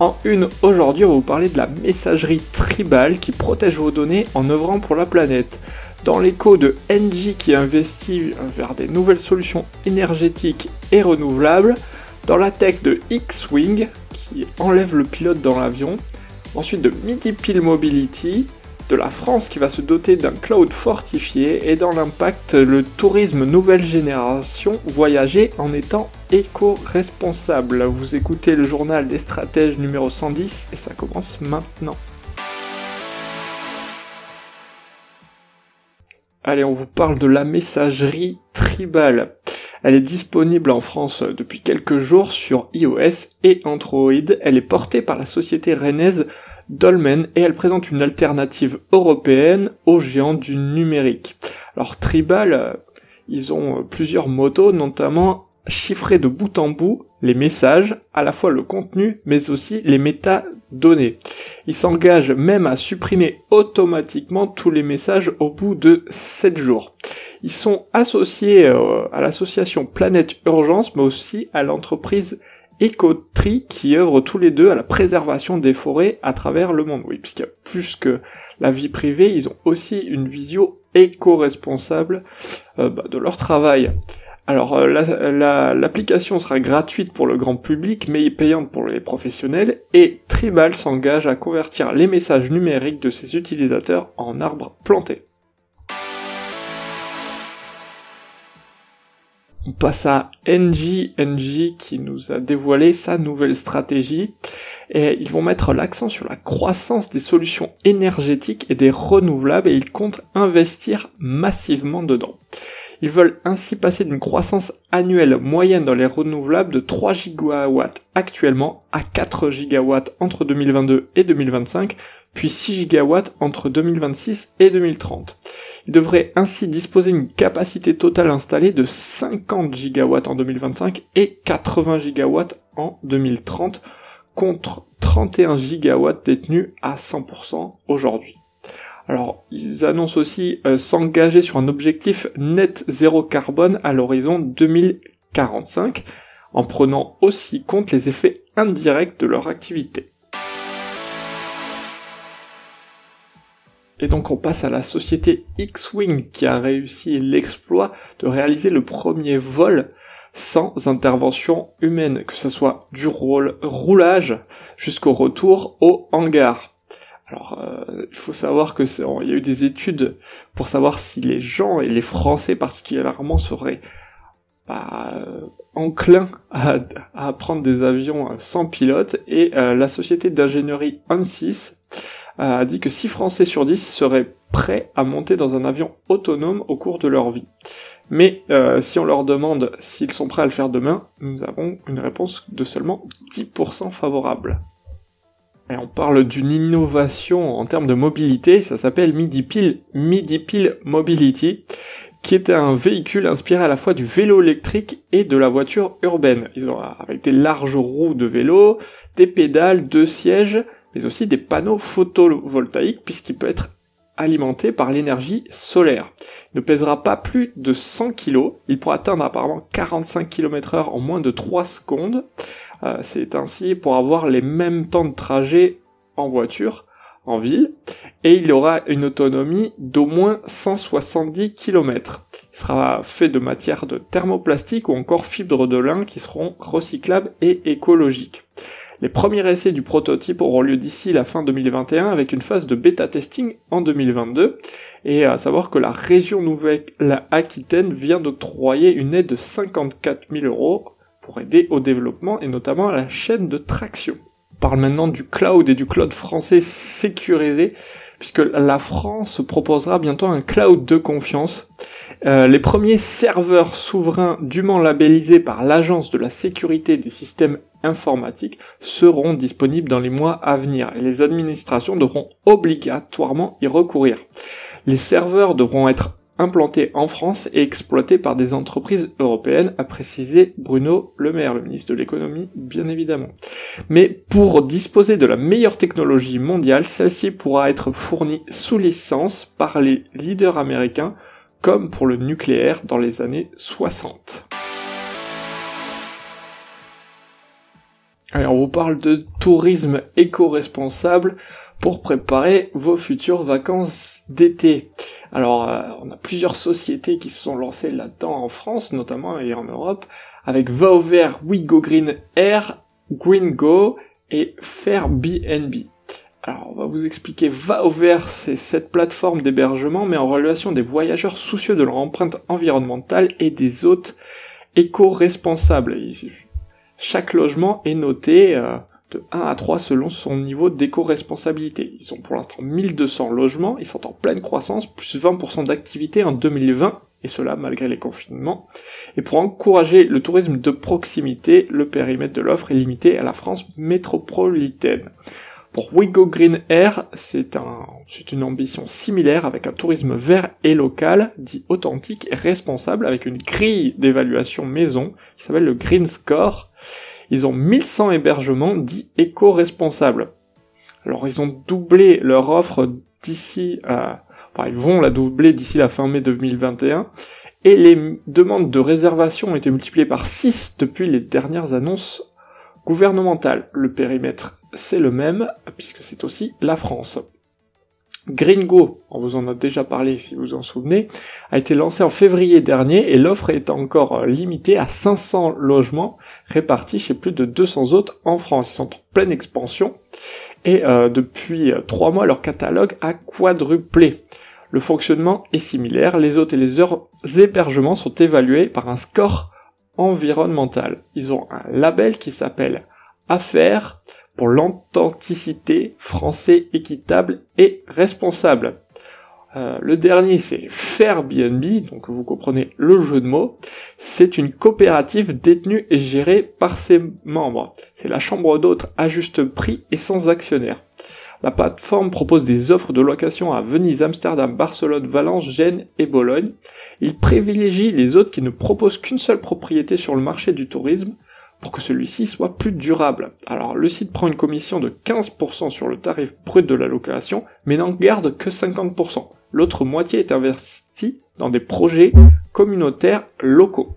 en une, aujourd'hui, on va vous parler de la messagerie tribale qui protège vos données en œuvrant pour la planète. Dans l'écho de NG qui investit vers des nouvelles solutions énergétiques et renouvelables. Dans la tech de X-Wing qui enlève le pilote dans l'avion. Ensuite de Midi Mobility de la France qui va se doter d'un cloud fortifié et dans l'impact le tourisme nouvelle génération voyager en étant éco-responsable. Vous écoutez le journal des stratèges numéro 110 et ça commence maintenant. Allez, on vous parle de la messagerie tribale. Elle est disponible en France depuis quelques jours sur iOS et Android. Elle est portée par la société rennaise Dolmen et elle présente une alternative européenne aux géants du numérique. Alors Tribal, euh, ils ont euh, plusieurs motos, notamment chiffrer de bout en bout les messages, à la fois le contenu, mais aussi les métadonnées. Ils s'engagent même à supprimer automatiquement tous les messages au bout de 7 jours. Ils sont associés euh, à l'association Planète Urgence, mais aussi à l'entreprise Ecotri qui œuvrent tous les deux à la préservation des forêts à travers le monde. Oui, puisqu'il y a plus que la vie privée, ils ont aussi une vision éco-responsable euh, bah, de leur travail. Alors euh, l'application sera gratuite pour le grand public mais payante pour les professionnels et Tribal s'engage à convertir les messages numériques de ses utilisateurs en arbres plantés. On passe à NG, NG qui nous a dévoilé sa nouvelle stratégie et ils vont mettre l'accent sur la croissance des solutions énergétiques et des renouvelables et ils comptent investir massivement dedans. Ils veulent ainsi passer d'une croissance annuelle moyenne dans les renouvelables de 3 gigawatts actuellement à 4 gigawatts entre 2022 et 2025, puis 6 gigawatts entre 2026 et 2030. Il devrait ainsi disposer d'une capacité totale installée de 50 gigawatts en 2025 et 80 gigawatts en 2030 contre 31 gigawatts détenus à 100% aujourd'hui. Alors, ils annoncent aussi euh, s'engager sur un objectif net zéro carbone à l'horizon 2045, en prenant aussi compte les effets indirects de leur activité. Et donc on passe à la société X-Wing qui a réussi l'exploit de réaliser le premier vol sans intervention humaine, que ce soit du roulage jusqu'au retour au hangar. Alors, euh, il faut savoir que il y a eu des études pour savoir si les gens et les Français particulièrement seraient bah, enclins à, à, prendre des avions sans pilote et euh, la société d'ingénierie ANSYS a dit que 6 Français sur 10 seraient prêts à monter dans un avion autonome au cours de leur vie. Mais euh, si on leur demande s'ils sont prêts à le faire demain, nous avons une réponse de seulement 10% favorable. Et on parle d'une innovation en termes de mobilité, ça s'appelle MidiPil, MidiPil Mobility, qui est un véhicule inspiré à la fois du vélo électrique et de la voiture urbaine. Ils ont avec des larges roues de vélo, des pédales, deux sièges, mais aussi des panneaux photovoltaïques puisqu'il peut être alimenté par l'énergie solaire. Il ne pèsera pas plus de 100 kg, il pourra atteindre apparemment 45 km heure en moins de 3 secondes. Euh, c'est ainsi pour avoir les mêmes temps de trajet en voiture, en ville, et il aura une autonomie d'au moins 170 km. Il sera fait de matière de thermoplastique ou encore fibres de lin qui seront recyclables et écologiques. Les premiers essais du prototype auront lieu d'ici la fin 2021 avec une phase de bêta testing en 2022. Et à savoir que la région Nouvelle-Aquitaine vient d'octroyer une aide de 54 000 euros pour aider au développement et notamment à la chaîne de traction. parle maintenant du cloud et du cloud français sécurisé, puisque la France proposera bientôt un cloud de confiance. Euh, les premiers serveurs souverains dûment labellisés par l'Agence de la sécurité des systèmes informatiques seront disponibles dans les mois à venir et les administrations devront obligatoirement y recourir. Les serveurs devront être implantés en France et exploités par des entreprises européennes, a précisé Bruno Le Maire, le ministre de l'économie, bien évidemment. Mais pour disposer de la meilleure technologie mondiale, celle-ci pourra être fournie sous licence par les leaders américains, comme pour le nucléaire dans les années 60. Alors on vous parle de tourisme éco-responsable pour préparer vos futures vacances d'été. Alors, euh, on a plusieurs sociétés qui se sont lancées là-dedans en France, notamment et en Europe, avec Va vert, Go Green Air, Green Go et Fairbnb. Alors, on va vous expliquer Va au vert, c'est cette plateforme d'hébergement, mais en relation des voyageurs soucieux de leur empreinte environnementale et des hôtes éco-responsables. Chaque logement est noté euh, de 1 à 3 selon son niveau d'éco-responsabilité. Ils sont pour l'instant 1200 logements, ils sont en pleine croissance, plus 20% d'activité en 2020, et cela malgré les confinements. Et pour encourager le tourisme de proximité, le périmètre de l'offre est limité à la France métropolitaine. Pour Wigo Green Air, c'est un, une ambition similaire avec un tourisme vert et local, dit authentique et responsable avec une grille d'évaluation maison qui s'appelle le Green Score ils ont 1100 hébergements dits éco-responsables. Alors ils ont doublé leur offre d'ici à... Enfin, ils vont la doubler d'ici la fin mai 2021. Et les demandes de réservation ont été multipliées par 6 depuis les dernières annonces gouvernementales. Le périmètre, c'est le même, puisque c'est aussi la France. Gringo, on vous en a déjà parlé si vous en souvenez, a été lancé en février dernier et l'offre est encore euh, limitée à 500 logements répartis chez plus de 200 autres en France. Ils sont en pleine expansion et euh, depuis euh, trois mois leur catalogue a quadruplé. Le fonctionnement est similaire, les hôtes et les hébergements sont évalués par un score environnemental. Ils ont un label qui s'appelle Affaires pour l'authenticité français équitable et responsable. Euh, le dernier, c'est Fairbnb, donc vous comprenez le jeu de mots. C'est une coopérative détenue et gérée par ses membres. C'est la chambre d'hôtes à juste prix et sans actionnaire. La plateforme propose des offres de location à Venise, Amsterdam, Barcelone, Valence, Gênes et Bologne. Il privilégie les hôtes qui ne proposent qu'une seule propriété sur le marché du tourisme, pour que celui-ci soit plus durable. Alors le site prend une commission de 15% sur le tarif brut de la location, mais n'en garde que 50%. L'autre moitié est investie dans des projets communautaires locaux.